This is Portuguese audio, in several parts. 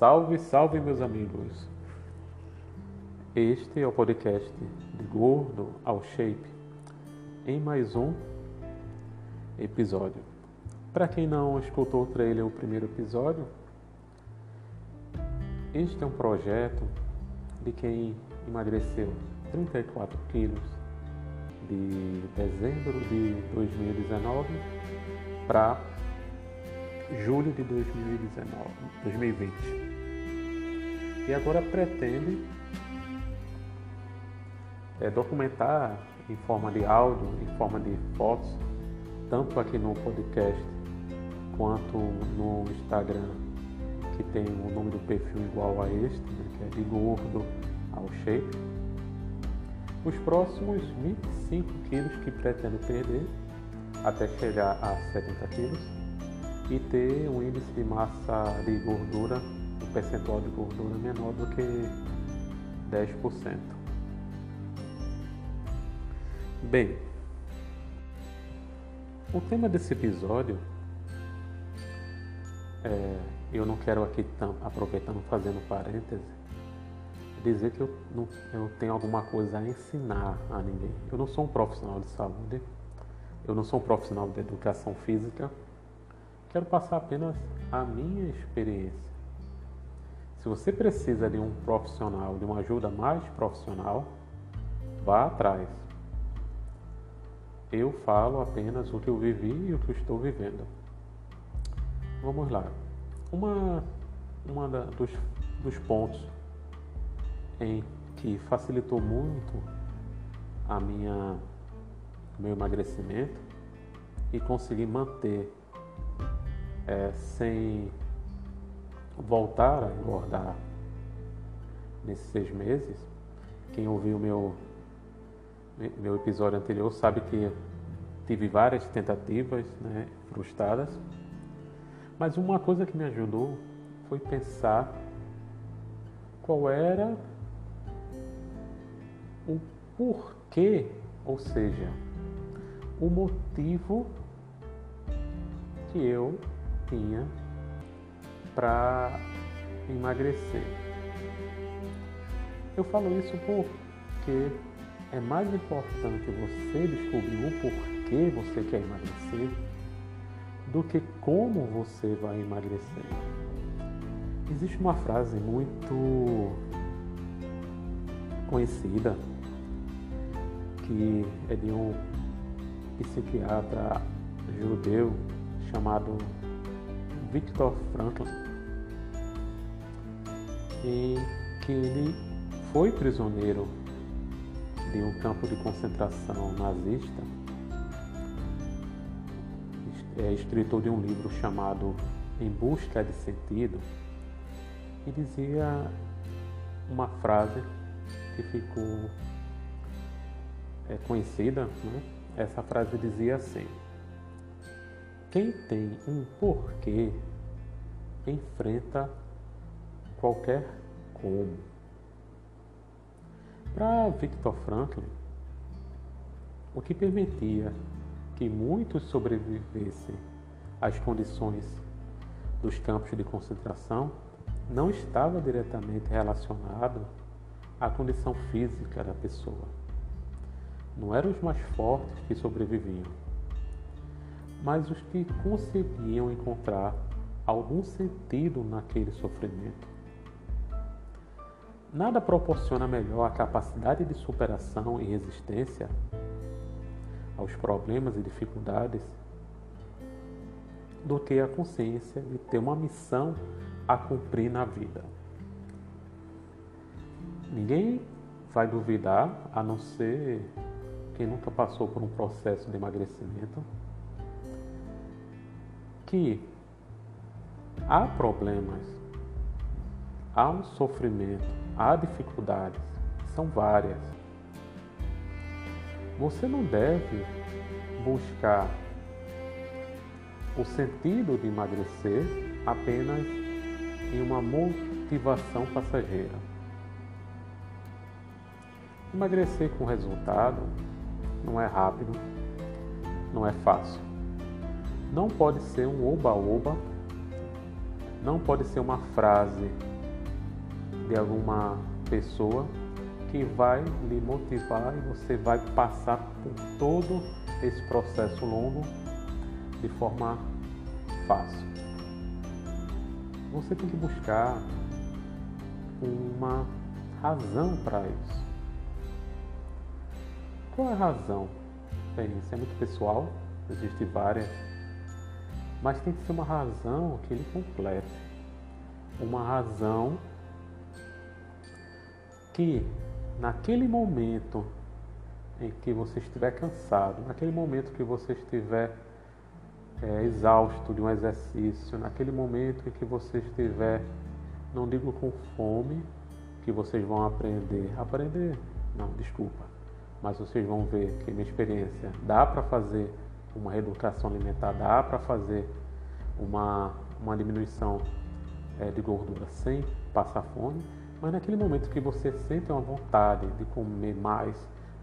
Salve, salve, meus amigos! Este é o podcast de Gordo ao Shape em mais um episódio. Para quem não escutou o trailer, o primeiro episódio, este é um projeto de quem emagreceu 34 quilos de dezembro de 2019 para julho de 2019, 2020. E agora pretende é, documentar em forma de áudio, em forma de fotos, tanto aqui no podcast quanto no Instagram, que tem o nome do perfil igual a este, né, que é de gordo ao shape. Os próximos 25 quilos que pretendo perder até chegar a 70 quilos e ter um índice de massa de gordura, um percentual de gordura menor do que 10%. Bem, o tema desse episódio é, eu não quero aqui, aproveitando, fazendo parêntese, dizer que eu, não, eu tenho alguma coisa a ensinar a ninguém. Eu não sou um profissional de saúde, eu não sou um profissional de educação física, Quero passar apenas a minha experiência. Se você precisa de um profissional, de uma ajuda mais profissional, vá atrás. Eu falo apenas o que eu vivi e o que eu estou vivendo. Vamos lá. Uma, uma da, dos, dos pontos em que facilitou muito a minha meu emagrecimento e consegui manter é, sem voltar a engordar nesses seis meses, quem ouviu meu meu episódio anterior sabe que tive várias tentativas né, frustradas, mas uma coisa que me ajudou foi pensar qual era o porquê, ou seja, o motivo que eu tinha para emagrecer. Eu falo isso porque é mais importante você descobrir o porquê você quer emagrecer do que como você vai emagrecer. Existe uma frase muito conhecida que é de um psiquiatra judeu chamado Viktor Frankl, que ele foi prisioneiro de um campo de concentração nazista, é escritor de um livro chamado Em Busca de Sentido, e dizia uma frase que ficou é, conhecida, né? essa frase dizia assim: quem tem um porquê enfrenta qualquer como. Para Victor Franklin, o que permitia que muitos sobrevivessem às condições dos campos de concentração não estava diretamente relacionado à condição física da pessoa. Não eram os mais fortes que sobreviviam mas os que conseguiam encontrar algum sentido naquele sofrimento. Nada proporciona melhor a capacidade de superação e resistência aos problemas e dificuldades do que a consciência de ter uma missão a cumprir na vida. Ninguém vai duvidar, a não ser quem nunca passou por um processo de emagrecimento, que há problemas, há um sofrimento, há dificuldades, são várias. Você não deve buscar o sentido de emagrecer apenas em uma motivação passageira. Emagrecer com resultado não é rápido, não é fácil não pode ser um oba-oba, não pode ser uma frase de alguma pessoa que vai lhe motivar e você vai passar por todo esse processo longo de forma fácil. Você tem que buscar uma razão para isso. Qual é a razão? Bem, isso é muito pessoal, existem várias, mas tem que ser uma razão que ele complete. Uma razão que naquele momento em que você estiver cansado, naquele momento que você estiver é, exausto de um exercício, naquele momento em que você estiver, não digo com fome, que vocês vão aprender. Aprender, não, desculpa. Mas vocês vão ver que minha experiência dá para fazer uma reeducação alimentar, dá para fazer uma, uma diminuição é, de gordura sem passar fome, mas naquele momento que você sente uma vontade de comer mais,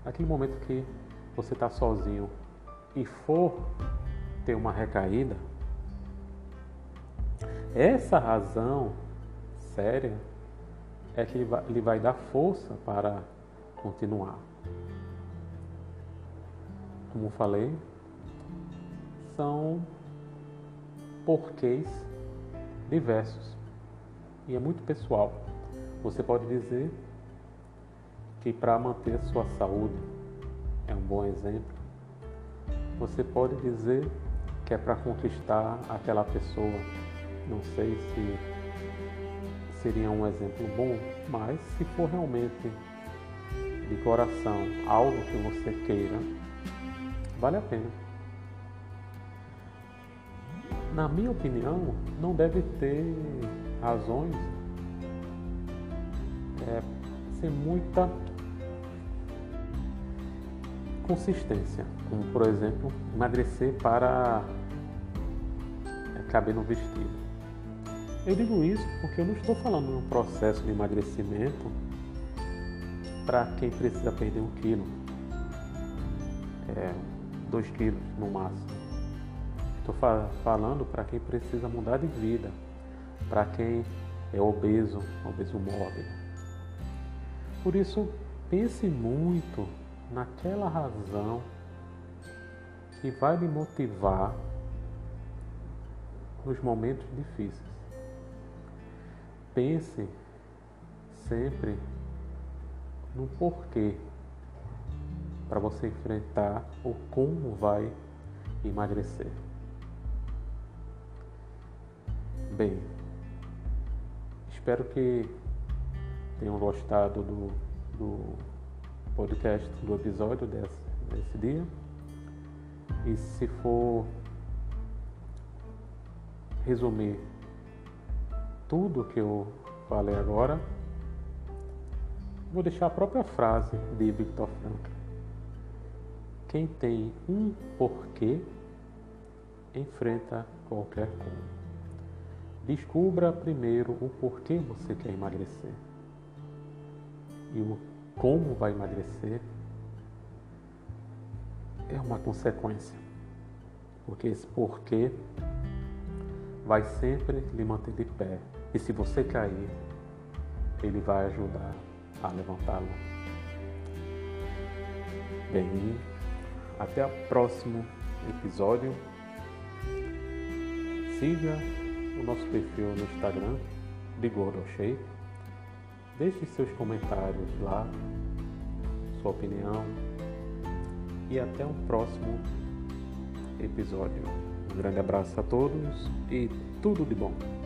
naquele momento que você está sozinho e for ter uma recaída, essa razão séria é que ele vai, ele vai dar força para continuar. Como falei, são porquês diversos e é muito pessoal. Você pode dizer que para manter a sua saúde é um bom exemplo. Você pode dizer que é para conquistar aquela pessoa. Não sei se seria um exemplo bom, mas se for realmente de coração algo que você queira, vale a pena. Na minha opinião, não deve ter razões é, sem muita consistência, como por exemplo emagrecer para é, caber no vestido. Eu digo isso porque eu não estou falando de um processo de emagrecimento para quem precisa perder um quilo, é, dois quilos no máximo. Estou falando para quem precisa mudar de vida, para quem é obeso, obeso mórbido. Por isso, pense muito naquela razão que vai lhe motivar nos momentos difíceis. Pense sempre no porquê para você enfrentar ou como vai emagrecer. Bem, espero que tenham gostado do, do podcast, do episódio desse, desse dia. E se for resumir tudo que eu falei agora, vou deixar a própria frase de Victor Frankl. Quem tem um porquê enfrenta qualquer como. Descubra primeiro o porquê você quer emagrecer e o como vai emagrecer é uma consequência, porque esse porquê vai sempre lhe manter de pé e se você cair, ele vai ajudar a levantá-lo. Bem, até o próximo episódio. Siga o nosso perfil no Instagram, Shape Deixe seus comentários lá, sua opinião e até um próximo episódio. Um grande abraço a todos e tudo de bom.